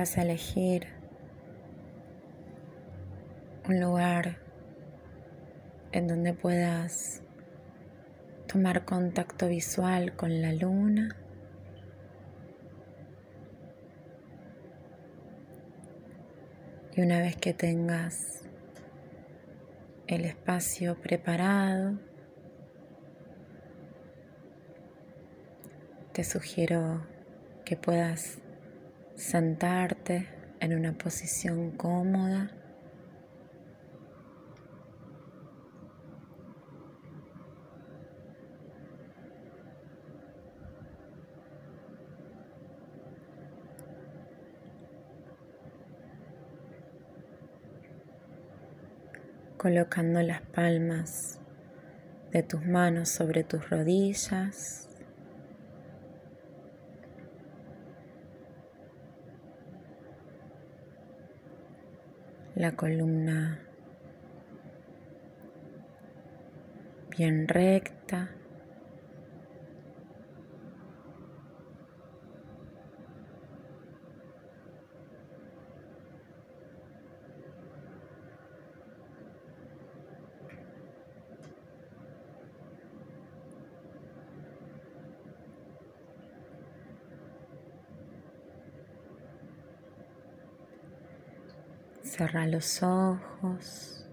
vas a elegir un lugar en donde puedas tomar contacto visual con la luna. Y una vez que tengas el espacio preparado, te sugiero que puedas sentarte en una posición cómoda. colocando las palmas de tus manos sobre tus rodillas. La columna bien recta. Cerra los ojos.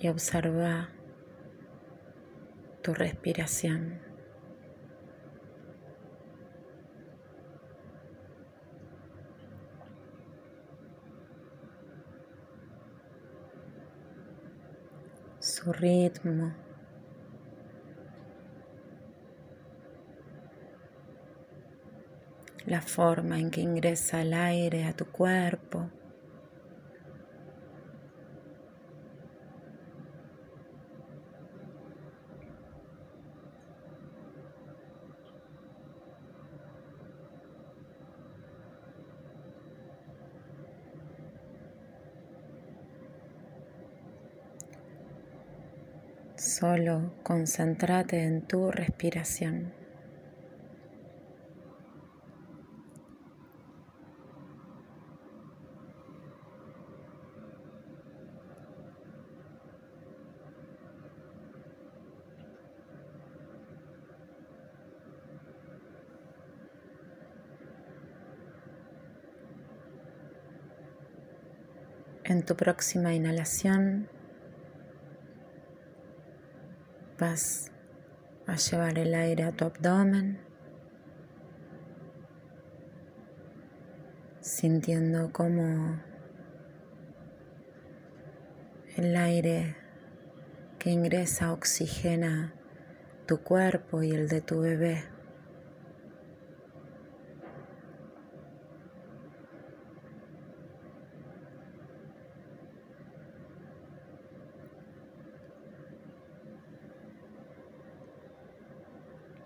Y observa tu respiración. Su ritmo. La forma en que ingresa el aire a tu cuerpo. Solo concéntrate en tu respiración. En tu próxima inhalación, Vas a llevar el aire a tu abdomen, sintiendo cómo el aire que ingresa oxigena tu cuerpo y el de tu bebé.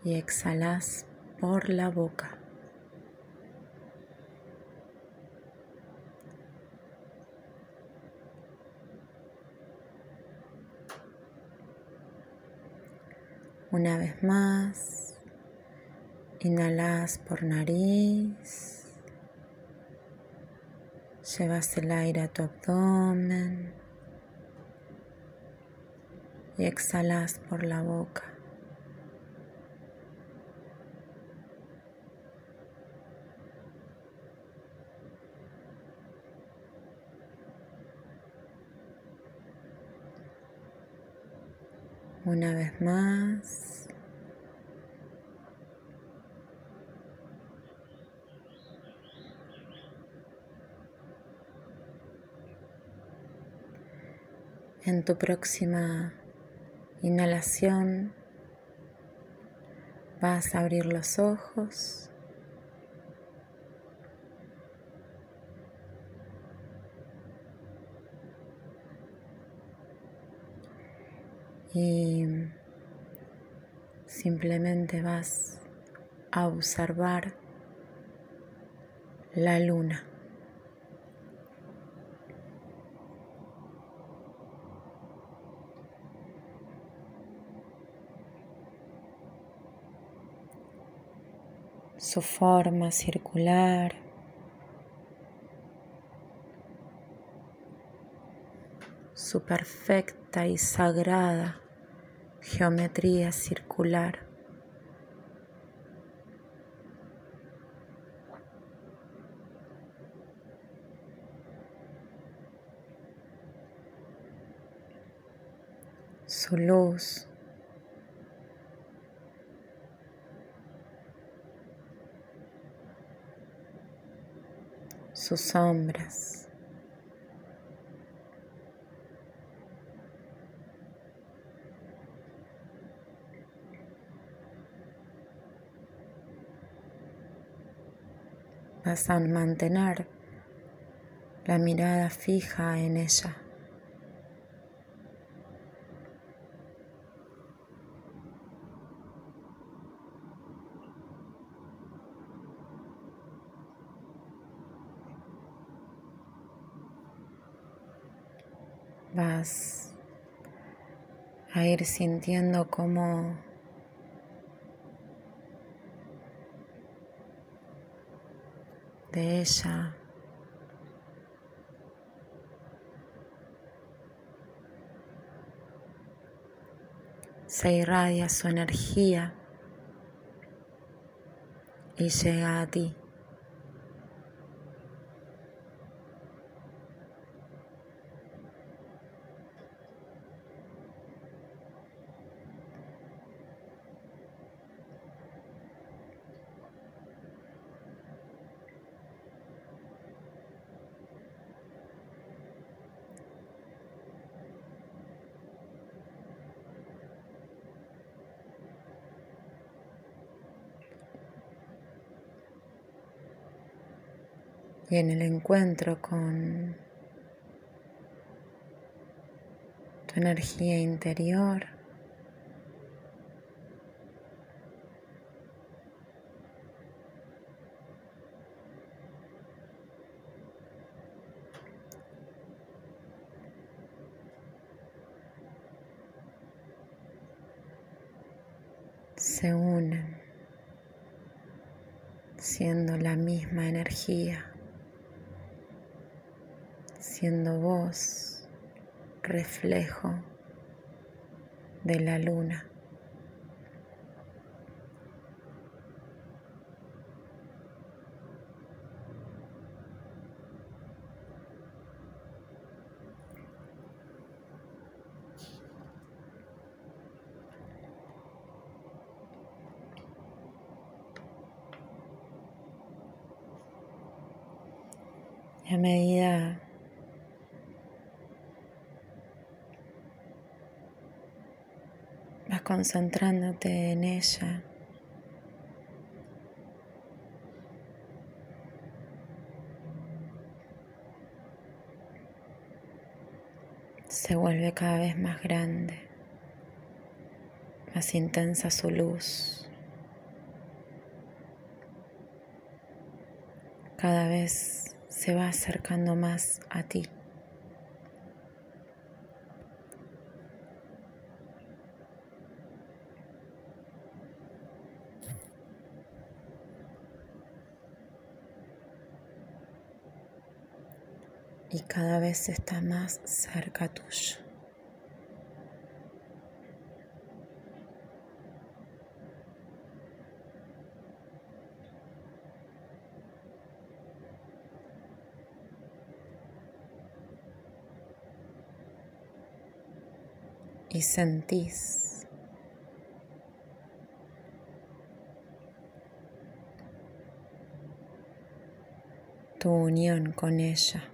Y exhalas por la boca. Una vez más, inhalas por nariz, llevas el aire a tu abdomen y exhalas por la boca. Una vez más. En tu próxima inhalación vas a abrir los ojos. y simplemente vas a observar la luna. su forma circular, su perfecta y sagrada geometría circular. Su luz sus sombras. Vas a mantener la mirada fija en ella. vas a ir sintiendo cómo de ella se irradia su energía y llega a ti. En el encuentro con tu energía interior. se unen siendo la misma energía siendo vos reflejo de la luna. a medida concentrándote en ella. Se vuelve cada vez más grande, más intensa su luz. Cada vez se va acercando más a ti. Cada vez está más cerca tuyo. Y sentís tu unión con ella.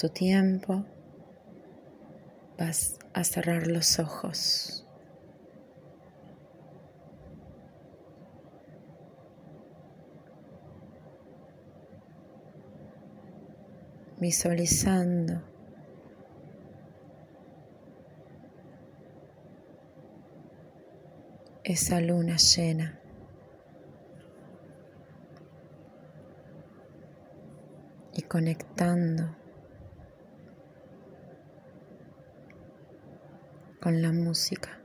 tu tiempo, vas a cerrar los ojos. Visualizando esa luna llena. y conectando con la música.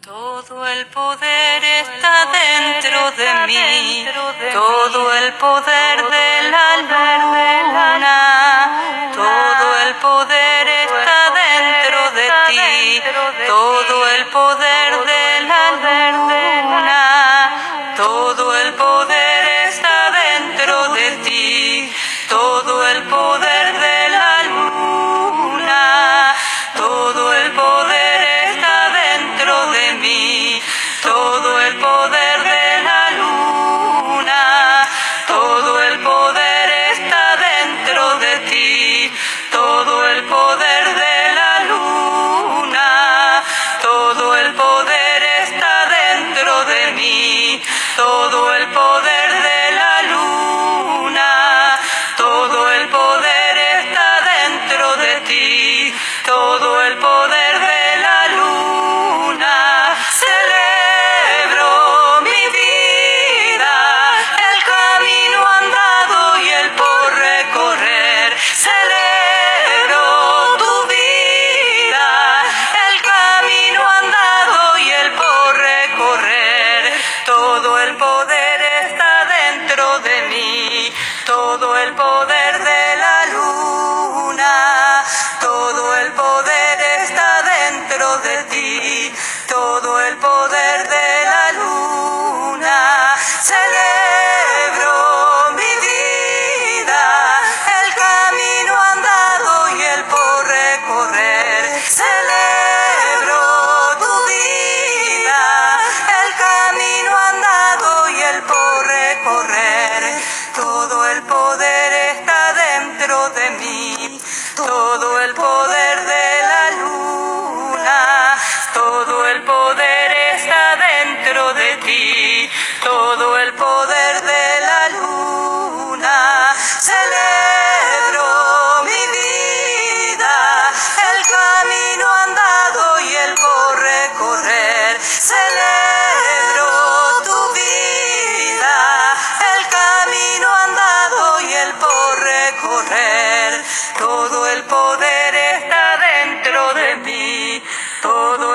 Todo el poder está dentro de mí, todo el poder de la luna, todo el poder está dentro de ti, todo el poder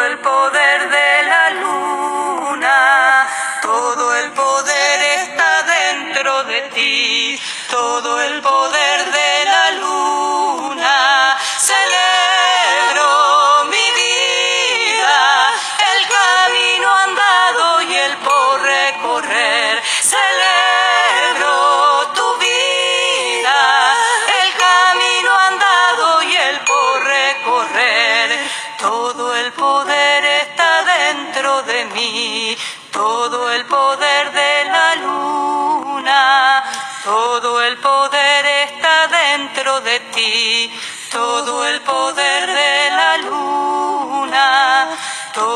el poder.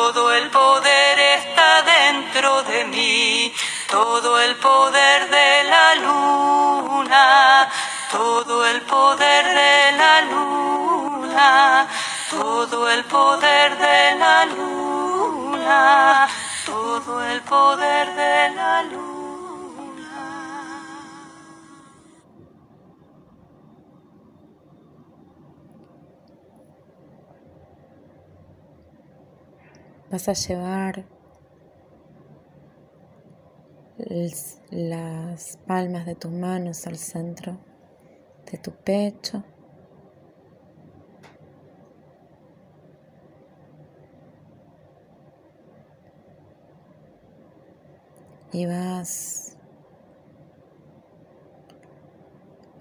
Todo el poder está dentro de mí, todo el poder de la luna, todo el poder de la luna, todo el poder de la luna, todo el poder de la luna. vas a llevar las palmas de tus manos al centro de tu pecho. Y vas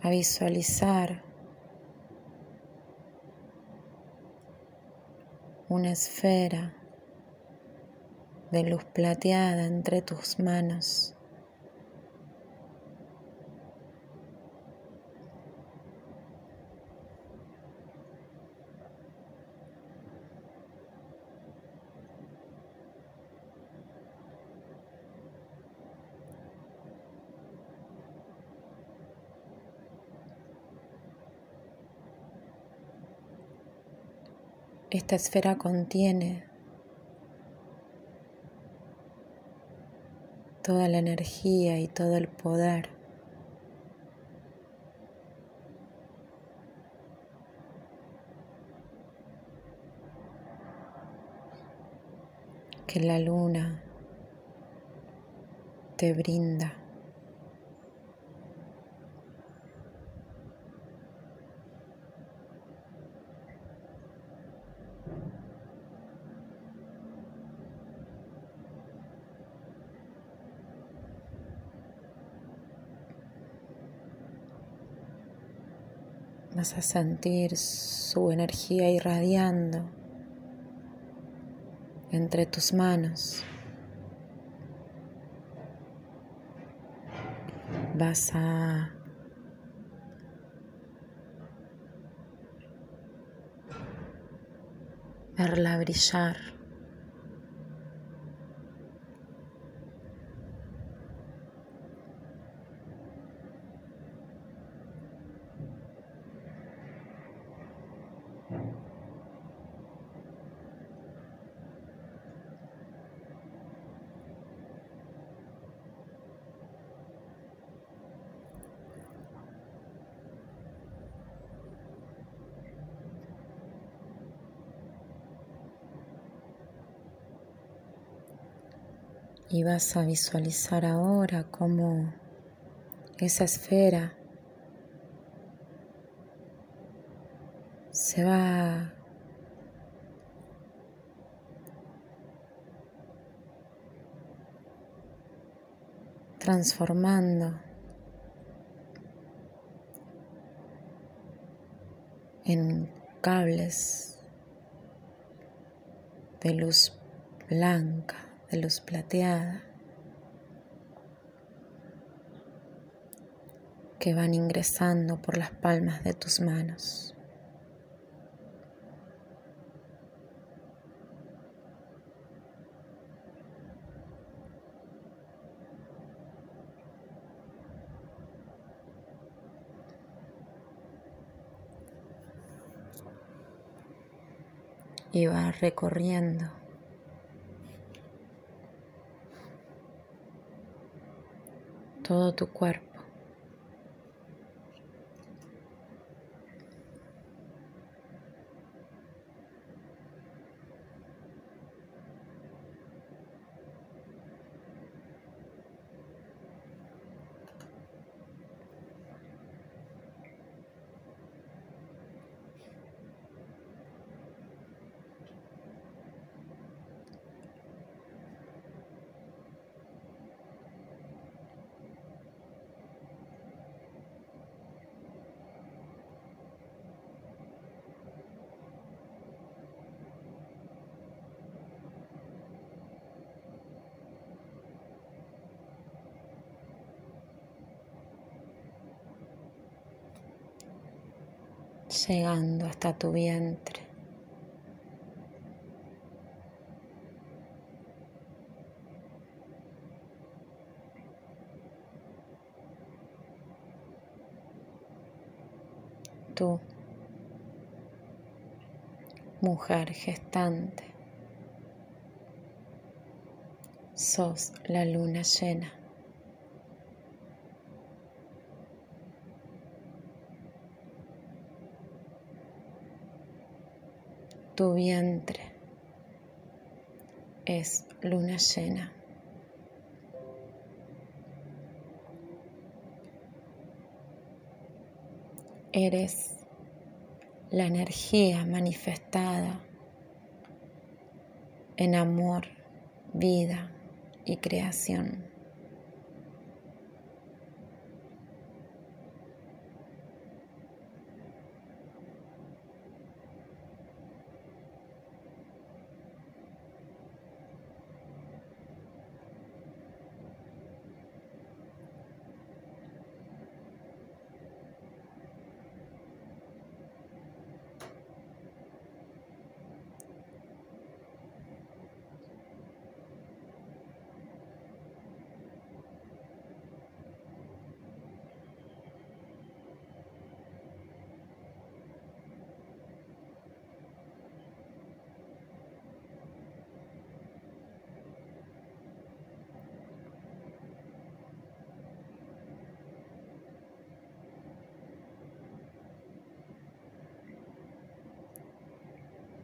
a visualizar una esfera de luz plateada entre tus manos. Esta esfera contiene toda la energía y todo el poder. que la luna te brinda. Vas a sentir su energía irradiando entre tus manos. Vas a verla brillar. Y vas a visualizar ahora cómo esa esfera se va transformando en cables de luz blanca de luz plateada que van ingresando por las palmas de tus manos. y va recorriendo tu cuerpo. Llegando hasta tu vientre. Tú, mujer gestante, sos la luna llena. Tu vientre es luna llena. Eres la energía manifestada en amor, vida y creación.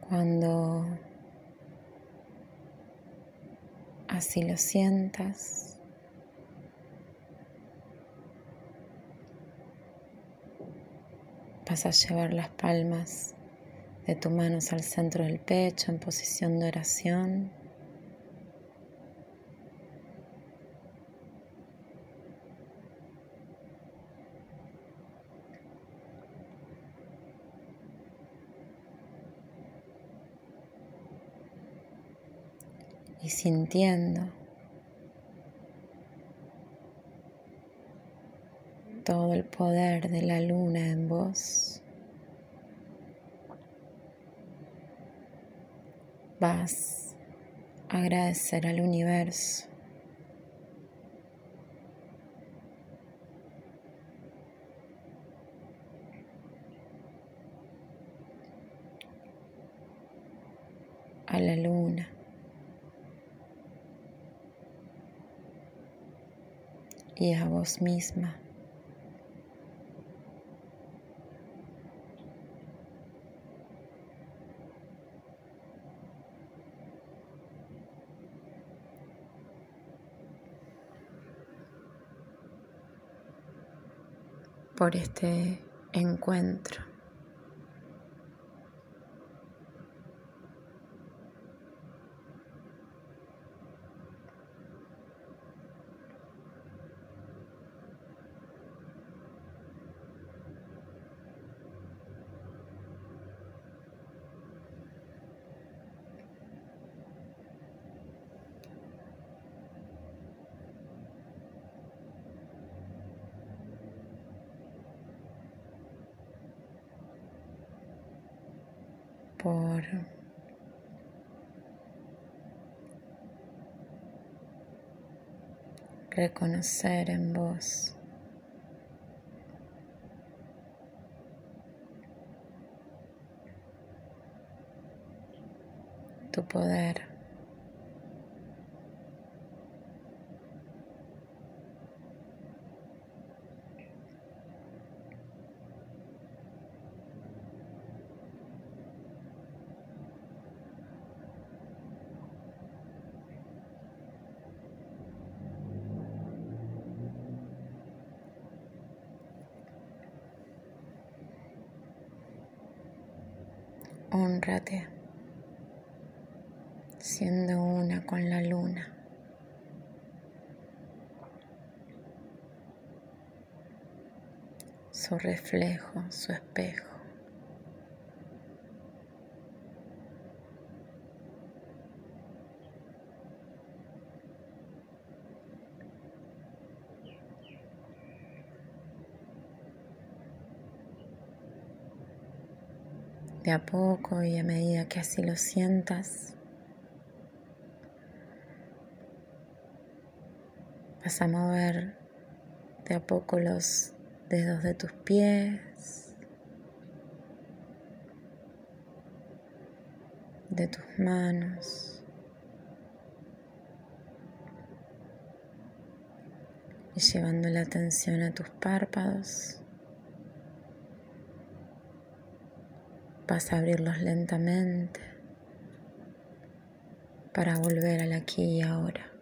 Cuando Así lo sientas. Vas a llevar las palmas de tus manos al centro del pecho en posición de oración. Sintiendo todo el poder de la luna en vos. Vas a agradecer al universo. a la luna. Y a vos misma. por este encuentro. Por reconocer en vos tu poder. Honrate siendo una con la luna. Su reflejo, su espejo. De a poco y a medida que así lo sientas, vas a mover de a poco los dedos de tus pies, de tus manos. Y llevando la atención a tus párpados. Vas a abrirlos lentamente para volver al aquí y ahora.